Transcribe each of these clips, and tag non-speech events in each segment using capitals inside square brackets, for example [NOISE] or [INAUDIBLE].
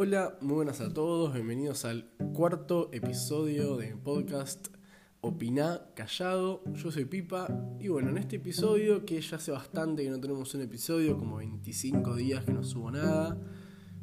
Hola, muy buenas a todos, bienvenidos al cuarto episodio de podcast Opiná Callado. Yo soy Pipa y bueno, en este episodio que ya hace bastante que no tenemos un episodio, como 25 días que no subo nada.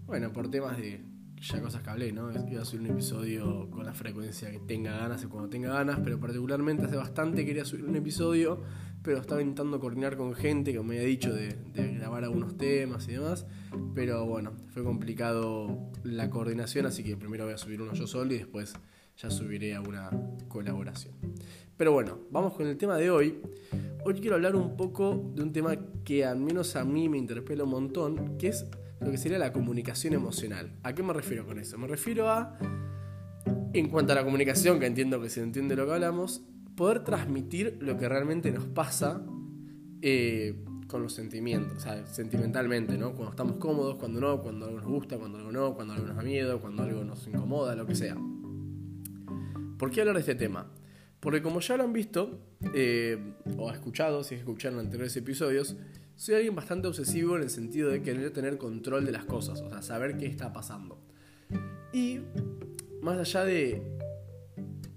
Bueno, por temas de ya cosas que hablé, ¿no? Iba a subir un episodio con la frecuencia que tenga ganas y cuando tenga ganas, pero particularmente hace bastante quería subir un episodio, pero estaba intentando coordinar con gente que me había dicho de, grabar algunos temas y demás, pero bueno, fue complicado la coordinación, así que primero voy a subir uno yo solo y después ya subiré a una colaboración. Pero bueno, vamos con el tema de hoy. Hoy quiero hablar un poco de un tema que al menos a mí me interpela un montón, que es lo que sería la comunicación emocional. ¿A qué me refiero con eso? Me refiero a, en cuanto a la comunicación, que entiendo que se entiende lo que hablamos, poder transmitir lo que realmente nos pasa eh, con los sentimientos, o sea, sentimentalmente, ¿no? Cuando estamos cómodos, cuando no, cuando algo nos gusta, cuando algo no, cuando algo nos da miedo, cuando algo nos incomoda, lo que sea. ¿Por qué hablar de este tema? Porque como ya lo han visto, eh, o escuchado, si escucharon anteriores episodios, soy alguien bastante obsesivo en el sentido de querer tener control de las cosas, o sea, saber qué está pasando. Y más allá de,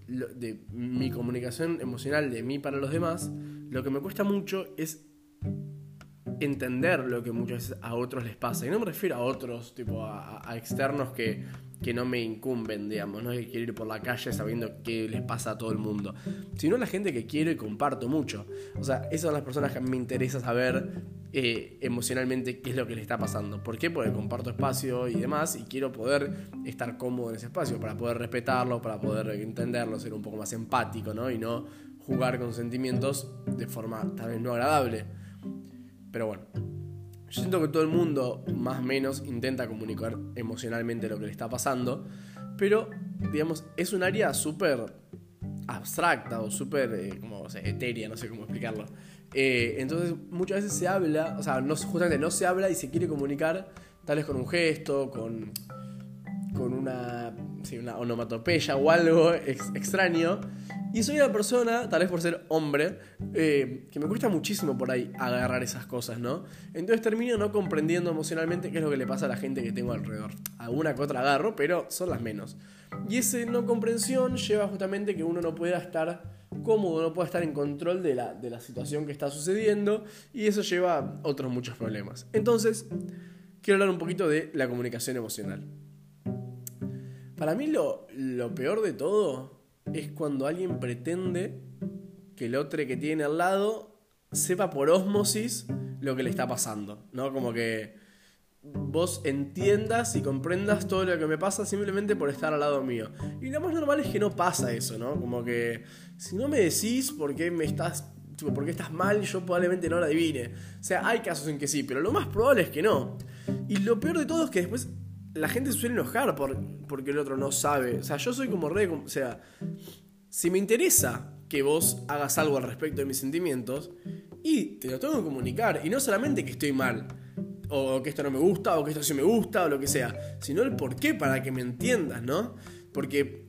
de mi comunicación emocional de mí para los demás, lo que me cuesta mucho es entender lo que muchas veces a otros les pasa. Y no me refiero a otros, tipo a externos que que no me incumben, digamos, no es que quiero ir por la calle sabiendo qué les pasa a todo el mundo, sino la gente que quiero y comparto mucho. O sea, esas son las personas que me interesa saber eh, emocionalmente qué es lo que les está pasando. ¿Por qué? Porque comparto espacio y demás y quiero poder estar cómodo en ese espacio, para poder respetarlo, para poder entenderlo, ser un poco más empático, ¿no? Y no jugar con sentimientos de forma tal vez no agradable. Pero bueno, yo siento que todo el mundo, más o menos, intenta comunicar emocionalmente lo que le está pasando, pero, digamos, es un área súper abstracta o súper, eh, como, o etérea, no sé cómo explicarlo. Eh, entonces, muchas veces se habla, o sea, no, justamente no se habla y se quiere comunicar, tal vez con un gesto, con, con una, sí, una onomatopeya o algo extraño, y soy una persona, tal vez por ser hombre, eh, que me cuesta muchísimo por ahí agarrar esas cosas, ¿no? Entonces termino no comprendiendo emocionalmente qué es lo que le pasa a la gente que tengo alrededor. Alguna que otra agarro, pero son las menos. Y esa no comprensión lleva justamente que uno no pueda estar cómodo, no pueda estar en control de la, de la situación que está sucediendo, y eso lleva a otros muchos problemas. Entonces, quiero hablar un poquito de la comunicación emocional. Para mí lo, lo peor de todo es cuando alguien pretende que el otro que tiene al lado sepa por osmosis lo que le está pasando, ¿no? Como que vos entiendas y comprendas todo lo que me pasa simplemente por estar al lado mío. Y lo más normal es que no pasa eso, ¿no? Como que si no me decís por qué me estás por qué estás mal, yo probablemente no lo adivine. O sea, hay casos en que sí, pero lo más probable es que no. Y lo peor de todo es que después la gente se suele enojar por, porque el otro no sabe. O sea, yo soy como re. O sea, si me interesa que vos hagas algo al respecto de mis sentimientos, y te lo tengo que comunicar. Y no solamente que estoy mal, o que esto no me gusta, o que esto sí me gusta, o lo que sea, sino el por qué para que me entiendas, ¿no? Porque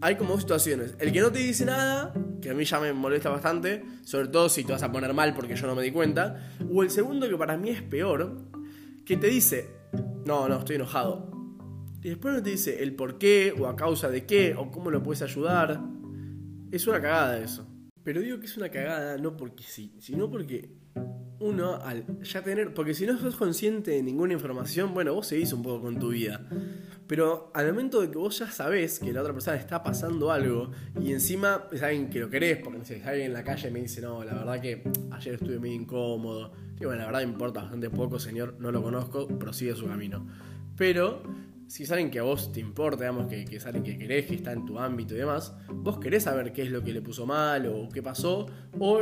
hay como dos situaciones. El que no te dice nada, que a mí ya me molesta bastante, sobre todo si te vas a poner mal porque yo no me di cuenta. O el segundo, que para mí es peor, que te dice, no, no, estoy enojado. Y después no te dice el por qué, o a causa de qué, o cómo lo puedes ayudar. Es una cagada eso. Pero digo que es una cagada no porque sí, sino porque uno al ya tener, porque si no sos consciente de ninguna información, bueno, vos seguís un poco con tu vida. Pero al momento de que vos ya sabés que la otra persona está pasando algo y encima es alguien que lo querés, porque si alguien en la calle me dice, no, la verdad que ayer estuve medio incómodo, y bueno, la verdad importa bastante poco, señor, no lo conozco, prosigue su camino. Pero si alguien que a vos te importa, digamos, que, que, es que querés, que está en tu ámbito y demás, vos querés saber qué es lo que le puso mal o qué pasó o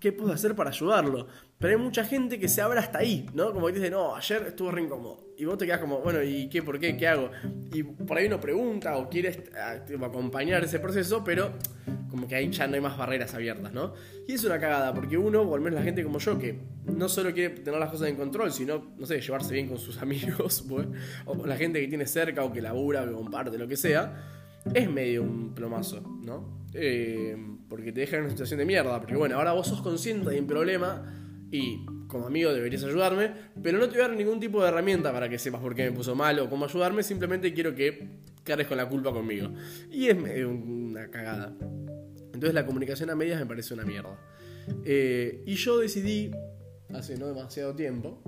qué puedo hacer para ayudarlo. Pero hay mucha gente que se abre hasta ahí, ¿no? Como que dice, no, ayer estuvo re incómodo. Y vos te quedas como, bueno, ¿y qué? ¿Por qué? ¿Qué hago? Y por ahí uno pregunta o quiere acompañar ese proceso, pero como que ahí ya no hay más barreras abiertas, ¿no? Y es una cagada, porque uno, o al menos la gente como yo, que no solo quiere tener las cosas en control, sino, no sé, llevarse bien con sus [LAUGHS] amigos, o la gente que tiene cerca, o que labura, o que comparte, lo que sea, es medio un plomazo, ¿no? Eh, porque te deja en una situación de mierda, porque bueno, ahora vos sos consciente de un problema y como amigo deberías ayudarme, pero no te voy a dar ningún tipo de herramienta para que sepas por qué me puso mal o cómo ayudarme, simplemente quiero que cargues con la culpa conmigo. Y es una cagada. Entonces la comunicación a medias me parece una mierda. Eh, y yo decidí, hace no demasiado tiempo,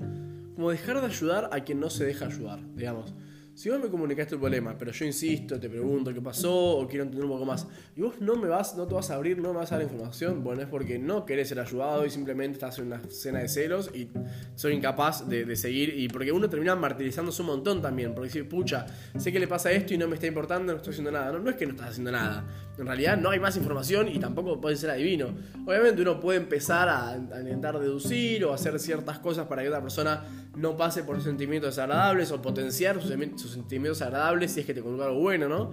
como dejar de ayudar a quien no se deja ayudar, digamos. Si vos me comunicaste el problema, pero yo insisto, te pregunto qué pasó o quiero entender un poco más, y vos no me vas, no te vas a abrir, no me vas a dar información, bueno, es porque no querés ser ayudado y simplemente estás en una escena de celos y soy incapaz de, seguir. Y porque uno termina martirizándose un montón también, porque dice, pucha, sé que le pasa esto y no me está importando, no estoy haciendo nada. No, no es que no estás haciendo nada. En realidad no hay más información y tampoco puede ser adivino. Obviamente uno puede empezar a, a intentar deducir o hacer ciertas cosas para que otra persona no pase por sentimientos desagradables o potenciar sus, sentimientos agradables si es que te contó algo bueno, ¿no?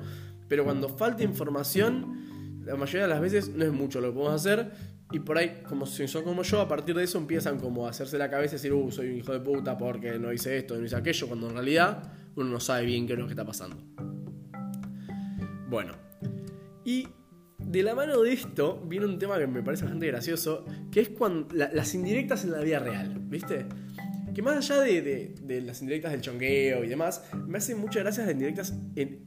Pero cuando falta información, la mayoría de las veces no es mucho lo que podemos hacer. Y por ahí, como si son como yo, a partir de eso empiezan como a hacerse la cabeza y decir, uh, soy un hijo de puta porque no hice esto, no hice aquello, cuando en realidad uno no sabe bien qué es lo que está pasando. Bueno, y de la mano de esto viene un tema que me parece bastante gracioso, que es cuando las indirectas en la vida real, ¿viste? Que más allá de, las indirectas del chongueo y demás, me hacen muchas gracias las indirectas en,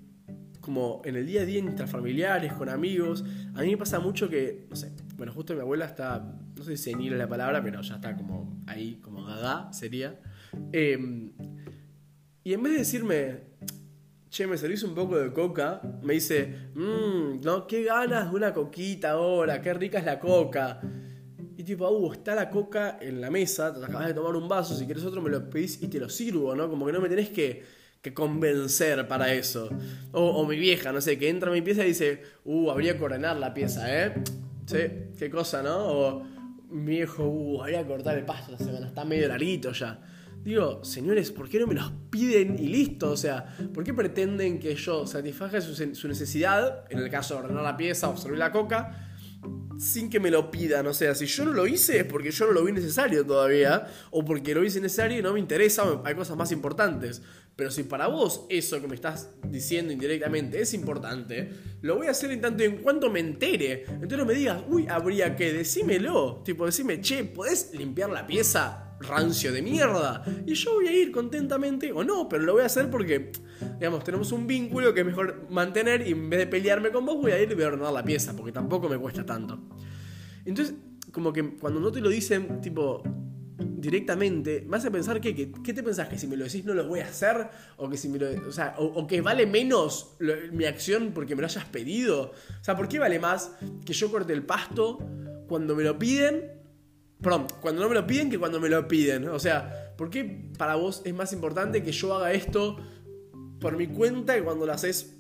como en el día a día intrafamiliares, con amigos. A mí me pasa mucho que, no sé, bueno, justo mi abuela está, no sé si senil la palabra, pero ya está como ahí, como gaga sería. Em, y en vez de decirme, che, me servís un poco de coca, me dice, mmm, no, qué ganas de una coquita ahora, qué rica es la coca tipo, uh, está la coca en la mesa, te acabas de tomar un vaso, si quieres otro me lo pedís y te lo sirvo, ¿no? Como que no me tenés que, que convencer para eso. O, mi vieja, no sé, que entra a mi pieza y dice, uh, habría que ordenar la pieza, ¿eh? Sí, qué cosa, ¿no? O mi viejo, uh, habría que cortar el pasto la semana, está medio larguito ya. Digo, señores, ¿por qué no me los piden y listo? O sea, ¿por qué pretenden que yo satisfaga su, su necesidad, en el caso de ordenar la pieza o servir la coca, sin que me lo pidan. O sea, si yo no lo hice es porque yo no lo vi necesario todavía, o porque lo hice necesario y no me interesa, hay cosas más importantes. Pero si para vos eso que me estás diciendo indirectamente es importante, lo voy a hacer en tanto en cuanto me entere. Entonces no me digas, uy, habría que, decímelo. Tipo, decime, che, ¿podés limpiar la pieza? Rancio de mierda. Y yo voy a ir contentamente, o no, pero lo voy a hacer porque, digamos, tenemos un vínculo que es mejor mantener y en vez de pelearme con vos voy a ir y voy a ordenar la pieza, porque tampoco me cuesta tanto. Entonces, como que cuando no te lo dicen, tipo, directamente, me hace pensar que, ¿qué te pensás? ¿Que si me lo decís no lo voy a hacer? ¿O que si lo, o sea, o, que vale menos mi acción porque me lo hayas pedido? O sea, ¿por qué vale más que yo corte el pasto cuando me lo piden Perdón, cuando no me lo piden que cuando me lo piden. O sea, ¿por qué para vos es más importante que yo haga esto por mi cuenta que cuando lo haces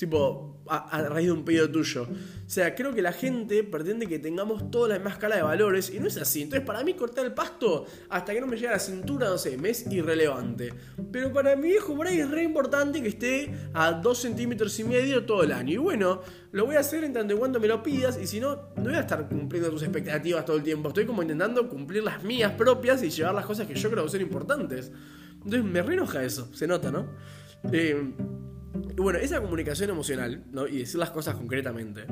tipo a, raíz de un pedido tuyo. O sea, creo que la gente pretende que tengamos toda la misma escala de valores y no es así. Entonces, para mí cortar el pasto hasta que no me llegue a la cintura, no sé, me es irrelevante. Pero para mi viejo por ahí es re importante que esté a 2 centímetros y medio todo el año. Y bueno, lo voy a hacer en tanto y cuanto me lo pidas y si no, no voy a estar cumpliendo tus expectativas todo el tiempo. Estoy como intentando cumplir las mías propias y llevar las cosas que yo creo que son importantes. Entonces me re enoja eso, se nota, ¿no? Eh, bueno, esa comunicación emocional, ¿no? Y decir las cosas concretamente.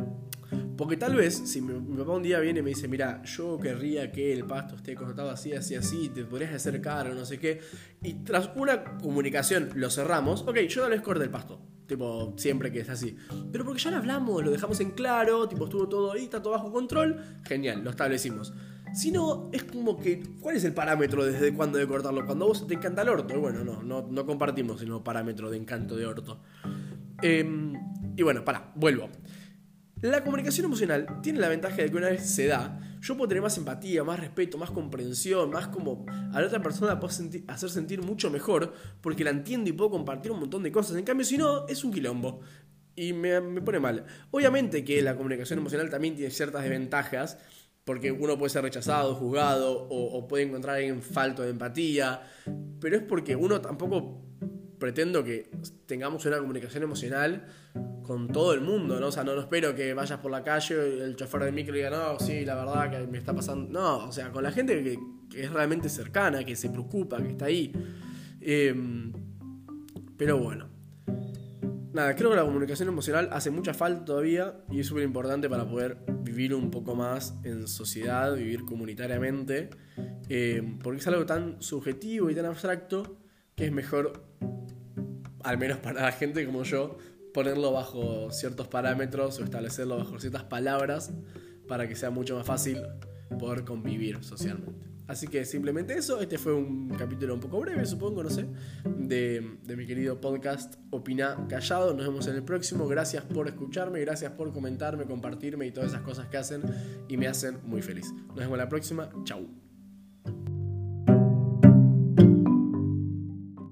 Porque tal vez, si mi, papá un día viene y me dice, mira, yo querría que el pasto esté cortado así, así, así, te podrías hacer caro, no sé qué. Y tras una comunicación lo cerramos, ok, yo tal vez corte el pasto. Tipo, siempre que es así. Pero porque ya lo hablamos, lo dejamos en claro, tipo, estuvo todo ahí, está todo bajo control. Genial, lo establecimos. Si no, es como que, ¿cuál es el parámetro desde cuándo de cortarlo? Cuando vos te encanta el orto. Bueno, no, no, no compartimos el parámetro de encanto de orto. Em, y bueno, para, vuelvo. La comunicación emocional tiene la ventaja de que una vez se da, yo puedo tener más empatía, más respeto, más comprensión, más como a la otra persona la puedo hacer sentir mucho mejor porque la entiendo y puedo compartir un montón de cosas. En cambio, si no, es un quilombo. Y me, me pone mal. Obviamente que la comunicación emocional también tiene ciertas desventajas porque uno puede ser rechazado, juzgado o, puede encontrar en falto de empatía, pero es porque uno tampoco pretendo que tengamos una comunicación emocional con todo el mundo, ¿no? O sea, no, espero que vayas por la calle y el chofer de micro diga, no, sí, la verdad que me está pasando. No, o sea, con la gente que, es realmente cercana, que se preocupa, que está ahí. Em, pero bueno. Nada, creo que la comunicación emocional hace mucha falta todavía y es súper importante para poder vivir un poco más en sociedad, vivir comunitariamente, eh, porque es algo tan subjetivo y tan abstracto que es mejor, al menos para la gente como yo, ponerlo bajo ciertos parámetros o establecerlo bajo ciertas palabras para que sea mucho más fácil poder convivir socialmente. Así que simplemente eso, este fue un capítulo un poco breve, supongo, no sé, de, de, mi querido podcast Opina Callado. Nos vemos en el próximo. Gracias por escucharme, gracias por comentarme, compartirme y todas esas cosas que hacen y me hacen muy feliz. Nos vemos en la próxima. Chau.